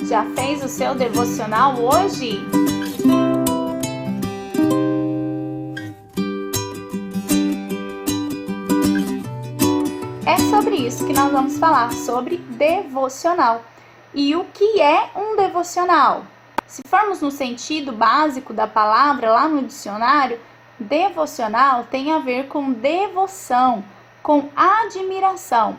Já fez o seu devocional hoje? É sobre isso que nós vamos falar, sobre devocional. E o que é um devocional? Se formos no sentido básico da palavra lá no dicionário, devocional tem a ver com devoção, com admiração.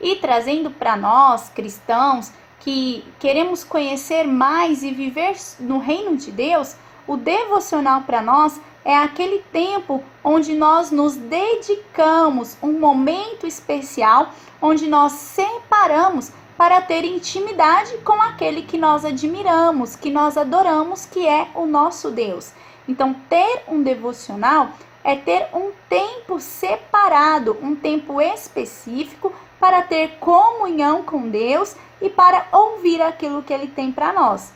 E trazendo para nós, cristãos, que queremos conhecer mais e viver no reino de Deus, o devocional para nós é aquele tempo onde nós nos dedicamos, um momento especial onde nós separamos para ter intimidade com aquele que nós admiramos, que nós adoramos, que é o nosso Deus. Então, ter um devocional é ter um tempo separado, um tempo específico para ter comunhão com Deus e para ouvir aquilo que ele tem para nós.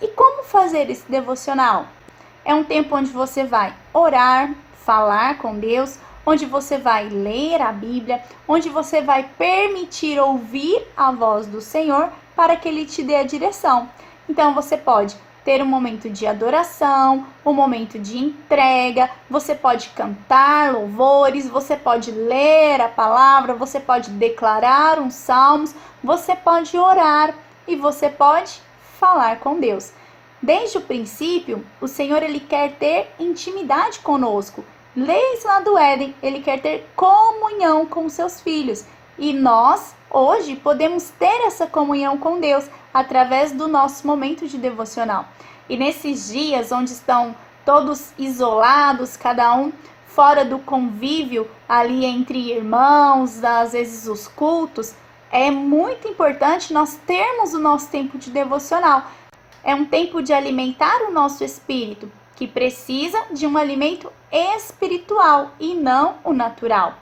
E como fazer esse devocional? É um tempo onde você vai orar, falar com Deus, onde você vai ler a Bíblia, onde você vai permitir ouvir a voz do Senhor para que ele te dê a direção. Então você pode ter um momento de adoração, um momento de entrega, você pode cantar louvores, você pode ler a palavra, você pode declarar uns salmos, você pode orar e você pode falar com Deus. Desde o princípio, o Senhor ele quer ter intimidade conosco. Leis lá do Éden, ele quer ter comunhão com seus filhos. E nós, hoje, podemos ter essa comunhão com Deus através do nosso momento de devocional. E nesses dias onde estão todos isolados, cada um fora do convívio ali entre irmãos, às vezes os cultos, é muito importante nós termos o nosso tempo de devocional. É um tempo de alimentar o nosso espírito, que precisa de um alimento espiritual e não o natural.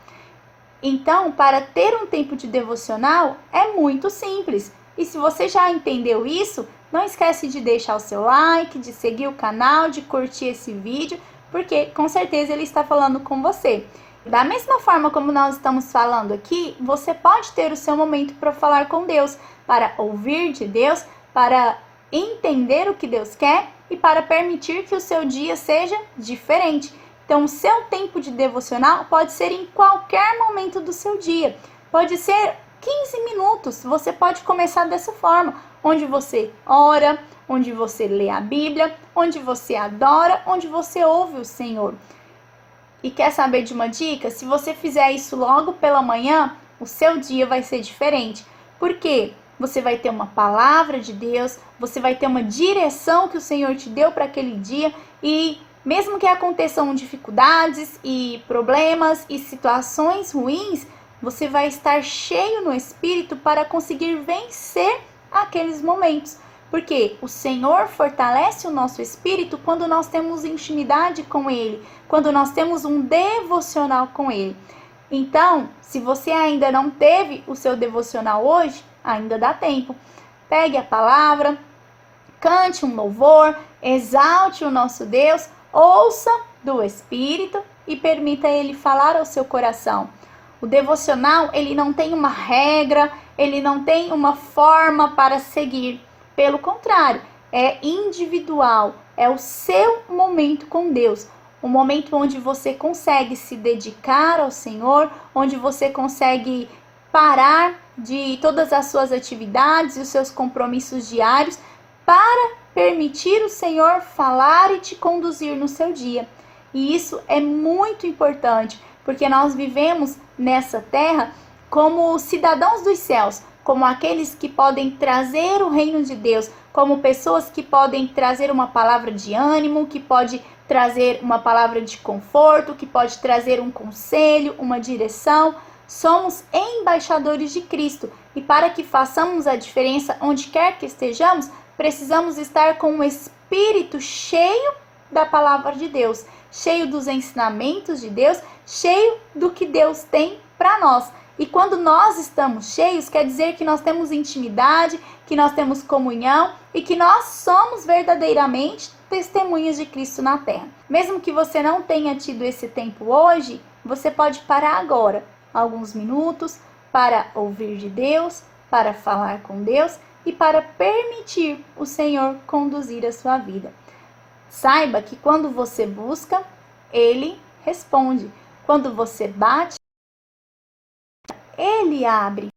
Então, para ter um tempo de devocional é muito simples. E se você já entendeu isso, não esquece de deixar o seu like, de seguir o canal, de curtir esse vídeo, porque com certeza ele está falando com você. Da mesma forma como nós estamos falando aqui, você pode ter o seu momento para falar com Deus, para ouvir de Deus, para entender o que Deus quer e para permitir que o seu dia seja diferente. Então, o seu tempo de devocional pode ser em qualquer momento do seu dia. Pode ser 15 minutos. Você pode começar dessa forma, onde você ora, onde você lê a Bíblia, onde você adora, onde você ouve o Senhor. E quer saber de uma dica? Se você fizer isso logo pela manhã, o seu dia vai ser diferente. Por quê? Você vai ter uma palavra de Deus, você vai ter uma direção que o Senhor te deu para aquele dia e mesmo que aconteçam dificuldades e problemas e situações ruins, você vai estar cheio no espírito para conseguir vencer aqueles momentos. Porque o Senhor fortalece o nosso espírito quando nós temos intimidade com Ele, quando nós temos um devocional com Ele. Então, se você ainda não teve o seu devocional hoje, ainda dá tempo. Pegue a palavra, cante um louvor, exalte o nosso Deus, ouça do Espírito e permita Ele falar ao seu coração. O devocional, ele não tem uma regra, ele não tem uma forma para seguir. Pelo contrário, é individual, é o seu momento com Deus. Um momento onde você consegue se dedicar ao Senhor, onde você consegue parar de todas as suas atividades e os seus compromissos diários para permitir o Senhor falar e te conduzir no seu dia. E isso é muito importante, porque nós vivemos nessa terra como cidadãos dos céus, como aqueles que podem trazer o reino de Deus, como pessoas que podem trazer uma palavra de ânimo, que pode trazer uma palavra de conforto, que pode trazer um conselho, uma direção. Somos embaixadores de Cristo e para que façamos a diferença onde quer que estejamos, precisamos estar com o espírito cheio da palavra de Deus, cheio dos ensinamentos de Deus, cheio do que Deus tem para nós. E quando nós estamos cheios, quer dizer que nós temos intimidade, que nós temos comunhão e que nós somos verdadeiramente testemunhas de Cristo na terra. Mesmo que você não tenha tido esse tempo hoje, você pode parar agora, alguns minutos, para ouvir de Deus, para falar com Deus e para permitir o Senhor conduzir a sua vida. Saiba que quando você busca, ele responde. Quando você bate, ele abre.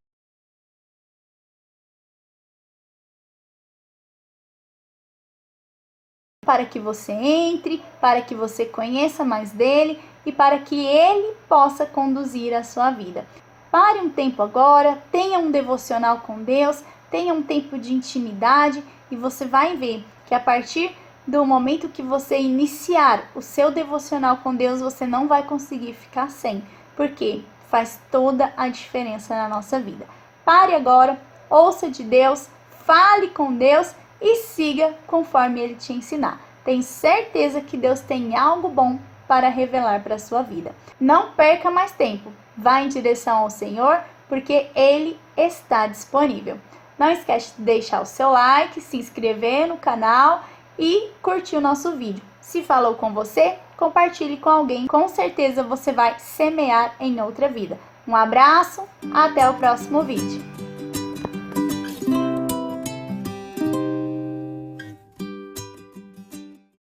Para que você entre, para que você conheça mais dele e para que ele possa conduzir a sua vida. Pare um tempo agora, tenha um devocional com Deus, tenha um tempo de intimidade e você vai ver que a partir do momento que você iniciar o seu devocional com Deus, você não vai conseguir ficar sem. Porque faz toda a diferença na nossa vida. Pare agora, ouça de Deus, fale com Deus e siga conforme ele te ensinar. Tenho certeza que Deus tem algo bom para revelar para a sua vida. Não perca mais tempo. Vá em direção ao Senhor, porque ele está disponível. Não esquece de deixar o seu like, se inscrever no canal e curtir o nosso vídeo. Se falou com você, compartilhe com alguém. Com certeza você vai semear em outra vida. Um abraço, até o próximo vídeo.